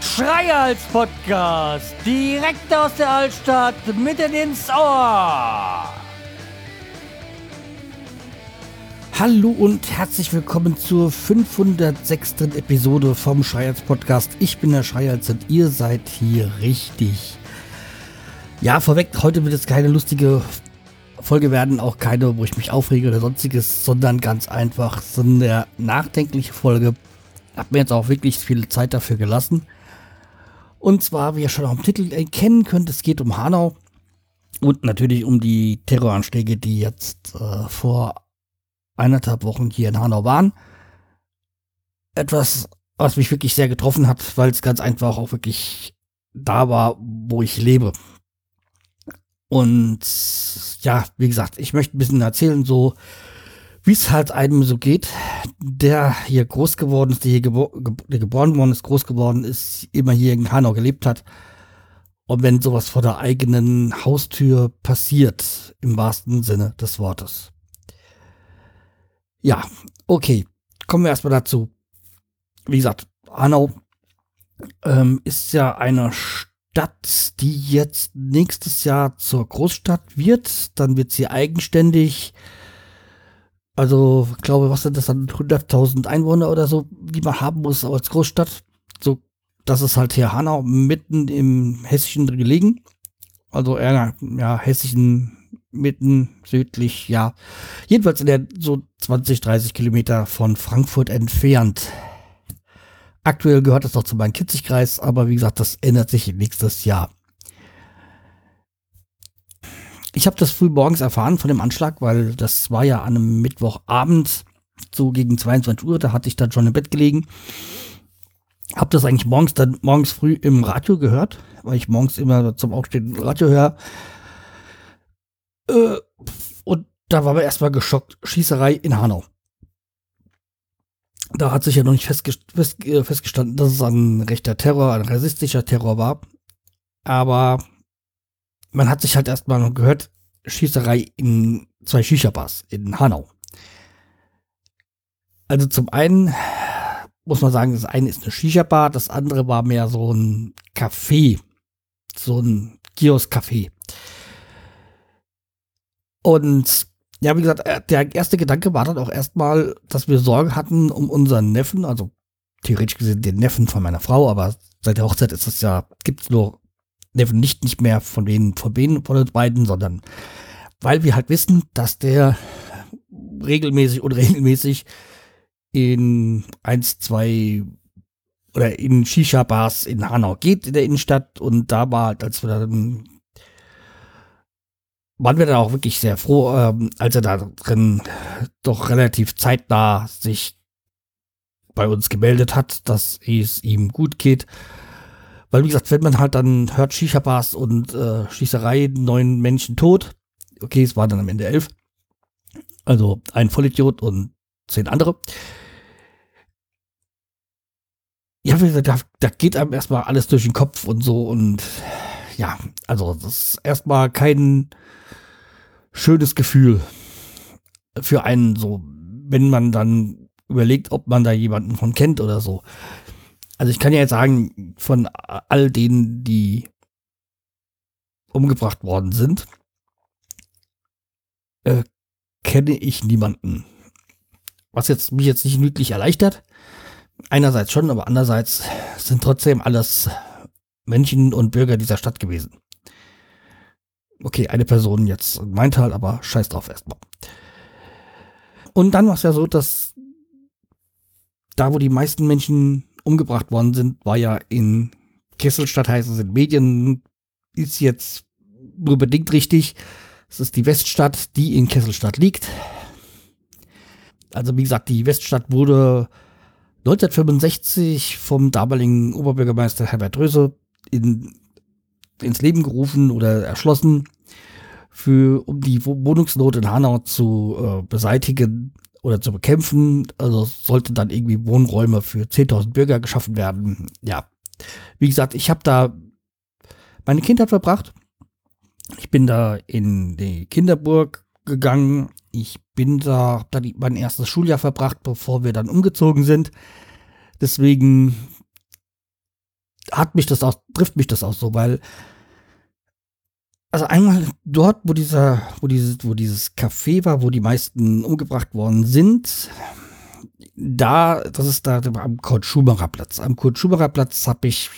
Schreihals Podcast, direkt aus der Altstadt, mitten ins Ohr. Hallo und herzlich willkommen zur 506. Episode vom Schreihals Podcast. Ich bin der Schreihals und ihr seid hier richtig. Ja, vorweg, heute wird es keine lustige Folge werden, auch keine, wo ich mich aufrege oder sonstiges, sondern ganz einfach so eine nachdenkliche Folge. Hab mir jetzt auch wirklich viel Zeit dafür gelassen. Und zwar, wie ihr schon am Titel erkennen könnt, es geht um Hanau und natürlich um die Terroranschläge, die jetzt äh, vor eineinhalb Wochen hier in Hanau waren. Etwas, was mich wirklich sehr getroffen hat, weil es ganz einfach auch wirklich da war, wo ich lebe. Und ja, wie gesagt, ich möchte ein bisschen erzählen, so wie es halt einem so geht, der hier groß geworden ist, der hier gebo der geboren worden ist, groß geworden ist, immer hier in Hanau gelebt hat. Und wenn sowas vor der eigenen Haustür passiert, im wahrsten Sinne des Wortes. Ja, okay. Kommen wir erstmal dazu. Wie gesagt, Hanau ähm, ist ja eine Stadt, die jetzt nächstes Jahr zur Großstadt wird. Dann wird sie eigenständig also, ich glaube, was sind das dann? 100.000 Einwohner oder so, die man haben muss als Großstadt. So, das ist halt hier Hanau mitten im Hessischen gelegen. Also, eher, ja, Hessischen mitten südlich, ja. Jedenfalls in der so 20, 30 Kilometer von Frankfurt entfernt. Aktuell gehört es noch zu meinem Kitzigkreis, aber wie gesagt, das ändert sich nächstes Jahr. Ich habe das früh morgens erfahren von dem Anschlag, weil das war ja an einem Mittwochabend, so gegen 22 Uhr, da hatte ich dann schon im Bett gelegen. Hab das eigentlich morgens dann morgens früh im Radio gehört, weil ich morgens immer zum Aufstehen Radio höre. Äh, und da war man erstmal geschockt. Schießerei in Hanau. Da hat sich ja noch nicht äh, festgestanden, dass es ein rechter Terror, ein rassistischer Terror war. Aber man hat sich halt erstmal gehört, Schießerei in zwei Shisha-Bars in Hanau. Also zum einen muss man sagen, das eine ist eine Shisha-Bar, das andere war mehr so ein Café, so ein Kiosk-Café. Und ja, wie gesagt, äh, der erste Gedanke war dann auch erstmal, dass wir Sorge hatten um unseren Neffen, also theoretisch gesehen den Neffen von meiner Frau, aber seit der Hochzeit ist es ja, gibt es nur Neffen nicht, nicht mehr von denen, von denen, von uns beiden, sondern weil wir halt wissen, dass der regelmäßig oder regelmäßig in eins, zwei oder in Shisha-Bars in Hanau geht in der Innenstadt. Und da war halt, als wir dann waren wir dann auch wirklich sehr froh, ähm, als er da drin doch relativ zeitnah sich bei uns gemeldet hat, dass es ihm gut geht weil, wie gesagt, wenn man halt dann hört Shisha-Bars und äh, Schießerei, neun Menschen tot. Okay, es waren dann am Ende elf. Also ein Vollidiot und zehn andere. Ja, wie gesagt, da, da geht einem erstmal alles durch den Kopf und so und ja, also das ist erstmal kein schönes Gefühl für einen so, wenn man dann überlegt, ob man da jemanden von kennt oder so. Also ich kann ja jetzt sagen, von all denen, die umgebracht worden sind, äh, kenne ich niemanden. Was jetzt mich jetzt nicht wirklich erleichtert. Einerseits schon, aber andererseits sind trotzdem alles Menschen und Bürger dieser Stadt gewesen. Okay, eine Person jetzt meint halt, aber scheiß drauf erstmal. Und dann war es ja so, dass da, wo die meisten Menschen umgebracht worden sind, war ja in Kesselstadt, heißt es in Medien, ist jetzt nur bedingt richtig. Es ist die Weststadt, die in Kesselstadt liegt. Also wie gesagt, die Weststadt wurde 1965 vom damaligen Oberbürgermeister Herbert Röse in, ins Leben gerufen oder erschlossen, für, um die Wohnungsnot in Hanau zu äh, beseitigen oder zu bekämpfen. Also sollte dann irgendwie Wohnräume für 10.000 Bürger geschaffen werden. Ja, wie gesagt, ich habe da meine Kindheit verbracht. Ich bin da in die Kinderburg gegangen. Ich bin da, da die, mein erstes Schuljahr verbracht, bevor wir dann umgezogen sind. Deswegen hat mich das auch, trifft mich das auch so, weil also einmal dort, wo dieser, wo dieses, wo dieses Café war, wo die meisten umgebracht worden sind, da, das ist da am Kurt-Schumacher Platz. Am Kurt-Schumacher Platz habe ich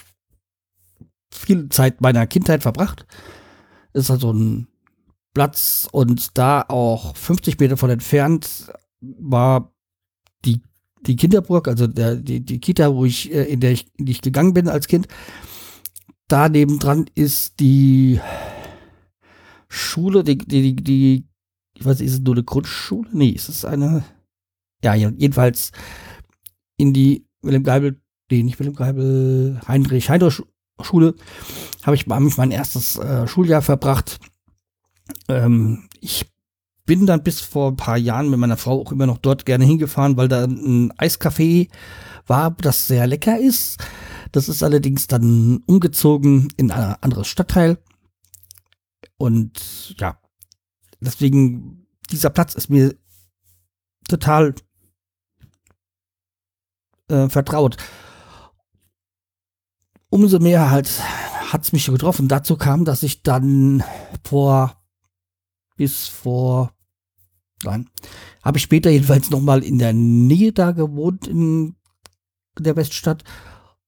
viel Zeit meiner Kindheit verbracht. Ist also ein Platz und da auch 50 Meter von entfernt war die, die Kinderburg, also der, die, die Kita, wo ich, äh, in der ich, in die ich gegangen bin als Kind. Da nebendran ist die Schule, die, die, die, ich weiß ist es nur eine Grundschule? Nee, ist es eine, ja, jedenfalls in die Wilhelm Geibel, nee, nicht Wilhelm Geibel, Heinrich Heinrich Schule habe ich mein erstes äh, Schuljahr verbracht. Ähm, ich bin dann bis vor ein paar Jahren mit meiner Frau auch immer noch dort gerne hingefahren, weil da ein Eiscafé war, das sehr lecker ist. Das ist allerdings dann umgezogen in ein anderes Stadtteil. Und ja, deswegen, dieser Platz ist mir total äh, vertraut. Umso mehr halt hat es mich getroffen. Dazu kam, dass ich dann vor bis vor nein, habe ich später jedenfalls noch mal in der Nähe da gewohnt in der Weststadt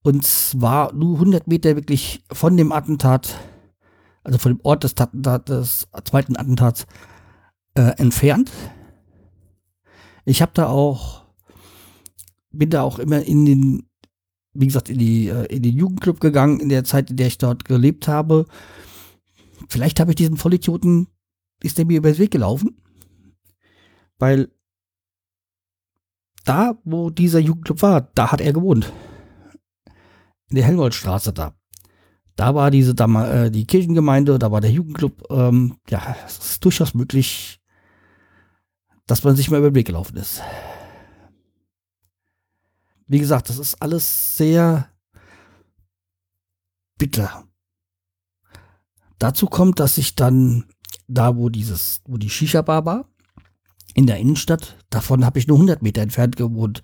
und zwar nur 100 Meter wirklich von dem Attentat, also von dem Ort des, Attentat, des zweiten Attentats äh, entfernt. Ich habe da auch bin da auch immer in den wie gesagt, in, die, äh, in den Jugendclub gegangen, in der Zeit, in der ich dort gelebt habe. Vielleicht habe ich diesen Vollidioten, ist der mir über den Weg gelaufen. Weil da, wo dieser Jugendclub war, da hat er gewohnt. In der Helmholtzstraße da. Da war diese, da, äh, die Kirchengemeinde, da war der Jugendclub. Ähm, ja, es ist durchaus möglich, dass man sich mal über den Weg gelaufen ist wie gesagt, das ist alles sehr bitter. Dazu kommt, dass ich dann da, wo dieses, wo die Shisha-Bar war, in der Innenstadt, davon habe ich nur 100 Meter entfernt gewohnt.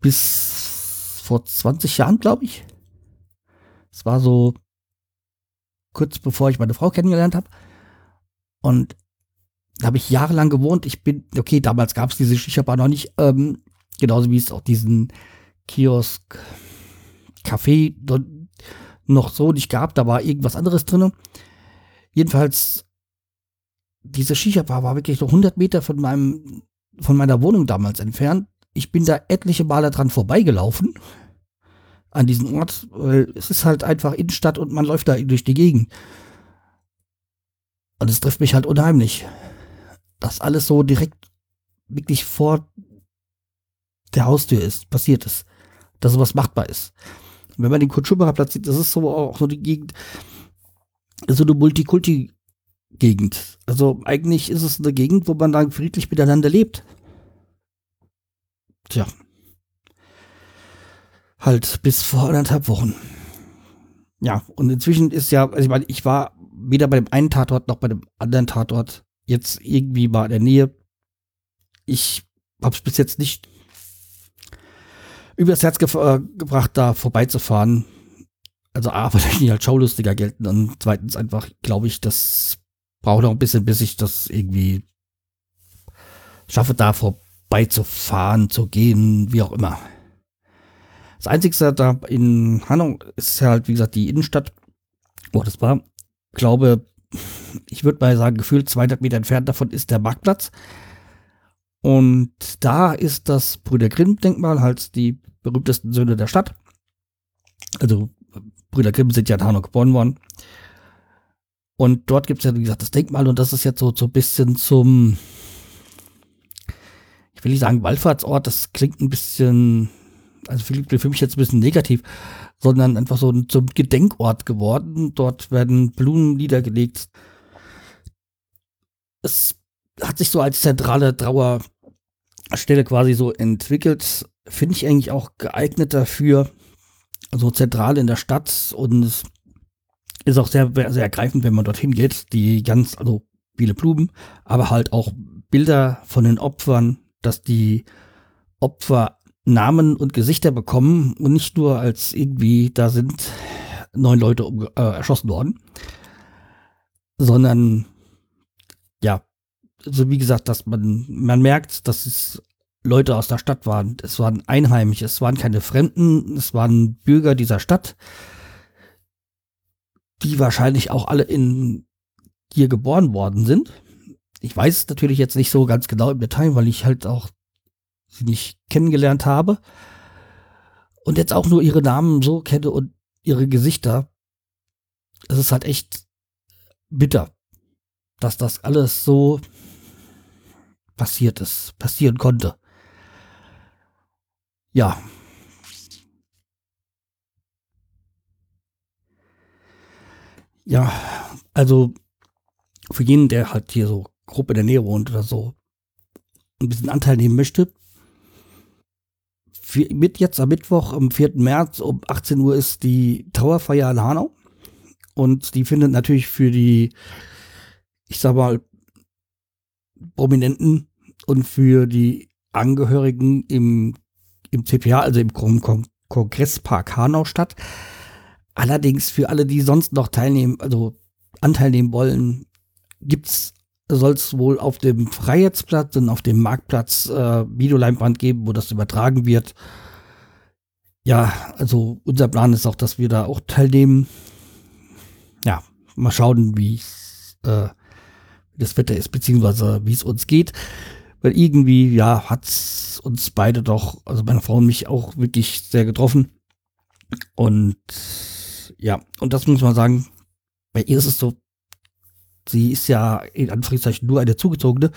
Bis vor 20 Jahren, glaube ich. Es war so kurz bevor ich meine Frau kennengelernt habe. Und da habe ich jahrelang gewohnt. Ich bin, okay, damals gab es diese Shisha-Bar noch nicht, ähm, genauso wie es auch diesen Kiosk, Café noch so nicht gab. Da war irgendwas anderes drin. Jedenfalls, diese Shisha-Bar war wirklich so 100 Meter von meinem, von meiner Wohnung damals entfernt. Ich bin da etliche Male dran vorbeigelaufen. An diesem Ort. Weil es ist halt einfach Innenstadt und man läuft da durch die Gegend. Und es trifft mich halt unheimlich. Das alles so direkt wirklich vor der Haustür ist, passiert ist dass sowas machbar ist. wenn man den Kurt Schumacher Platz sieht, das ist so auch so die Gegend, so eine Multikulti-Gegend. Also eigentlich ist es eine Gegend, wo man dann friedlich miteinander lebt. Tja. Halt bis vor anderthalb Wochen. Ja, und inzwischen ist ja, also ich meine, ich war weder bei dem einen Tatort noch bei dem anderen Tatort jetzt irgendwie mal in der Nähe. Ich habe es bis jetzt nicht übers Herz ge äh, gebracht, da vorbeizufahren. Also A, weil die halt schaulustiger gelten und zweitens einfach, glaube ich, das braucht noch ein bisschen, bis ich das irgendwie schaffe, da vorbeizufahren, zu gehen, wie auch immer. Das Einzige da in Hanau ist halt, wie gesagt, die Innenstadt, wo das war. Ich glaube, ich würde mal sagen, gefühlt 200 Meter entfernt davon ist der Marktplatz. Und da ist das Brüder Grimm-Denkmal, halt die berühmtesten Söhne der Stadt. Also Brüder Grimm sind ja in Hanau geboren worden. Und dort gibt es ja, wie gesagt, das Denkmal und das ist jetzt so, so ein bisschen zum, ich will nicht sagen Wallfahrtsort, das klingt ein bisschen, also für, für mich jetzt ein bisschen negativ, sondern einfach so zum Gedenkort geworden. Dort werden Blumen niedergelegt. Es hat sich so als zentrale Trauerstelle quasi so entwickelt. Finde ich eigentlich auch geeignet dafür, so zentral in der Stadt und es ist auch sehr, sehr ergreifend, wenn man dorthin geht. Die ganz, also viele Blumen, aber halt auch Bilder von den Opfern, dass die Opfer Namen und Gesichter bekommen und nicht nur als irgendwie, da sind neun Leute äh, erschossen worden, sondern ja, also wie gesagt, dass man, man merkt, dass es Leute aus der Stadt waren. Es waren Einheimische, es waren keine Fremden, es waren Bürger dieser Stadt, die wahrscheinlich auch alle in hier geboren worden sind. Ich weiß natürlich jetzt nicht so ganz genau im Detail, weil ich halt auch sie nicht kennengelernt habe und jetzt auch nur ihre Namen so kenne und ihre Gesichter. Es ist halt echt bitter, dass das alles so passiert ist, passieren konnte. Ja. Ja, also für jeden, der halt hier so grob in der Nähe wohnt oder so, ein bisschen Anteil nehmen möchte, mit jetzt am Mittwoch, am 4. März um 18 Uhr ist die Trauerfeier in Hanau. Und die findet natürlich für die, ich sag mal, Prominenten und für die Angehörigen im, im CPH, also im Kon Kongresspark Hanau statt. Allerdings für alle, die sonst noch teilnehmen, also Anteil nehmen wollen, gibt's soll es wohl auf dem Freiheitsplatz und auf dem Marktplatz äh, Videoleinwand geben, wo das übertragen wird. Ja, also unser Plan ist auch, dass wir da auch teilnehmen. Ja, mal schauen, wie äh, das Wetter ist, beziehungsweise wie es uns geht. Weil irgendwie, ja, hat es uns beide doch, also meine Frau und mich auch wirklich sehr getroffen. Und ja, und das muss man sagen, bei ihr ist es so, sie ist ja in Anführungszeichen nur eine zugezogene.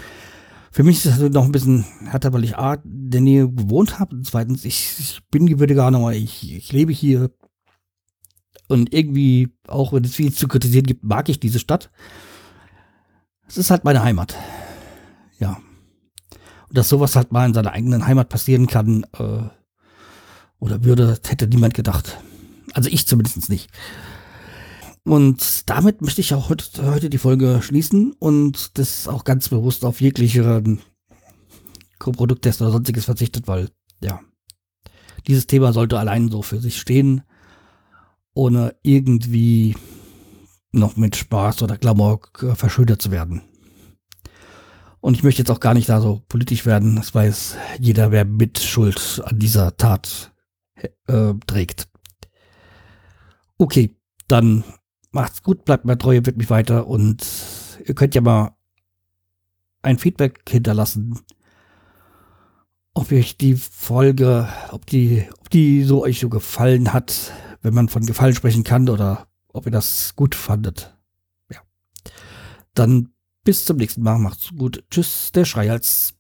Für mich ist es noch ein bisschen härter, weil ich A, der Nähe gewohnt habe und zweitens, ich, ich bin gebürtiger ich, ich lebe hier und irgendwie, auch wenn es viel zu kritisieren gibt, mag ich diese Stadt. Es ist halt meine Heimat. Ja. Und dass sowas halt mal in seiner eigenen Heimat passieren kann, äh, oder würde, hätte niemand gedacht. Also ich zumindest nicht. Und damit möchte ich auch heute, heute die Folge schließen und das auch ganz bewusst auf jegliche Co-Produkttest oder sonstiges verzichtet, weil, ja, dieses Thema sollte allein so für sich stehen, ohne irgendwie noch mit Spaß oder Klamauk äh, verschödert zu werden. Und ich möchte jetzt auch gar nicht da so politisch werden. Das weiß jeder, wer mit Schuld an dieser Tat äh, trägt. Okay, dann macht's gut, bleibt mir treu, wird mich weiter und ihr könnt ja mal ein Feedback hinterlassen, ob euch die Folge, ob die, ob die so euch so gefallen hat, wenn man von Gefallen sprechen kann oder ob ihr das gut fandet. Ja. Dann bis zum nächsten Mal. Macht's gut. Tschüss, der Schreihals.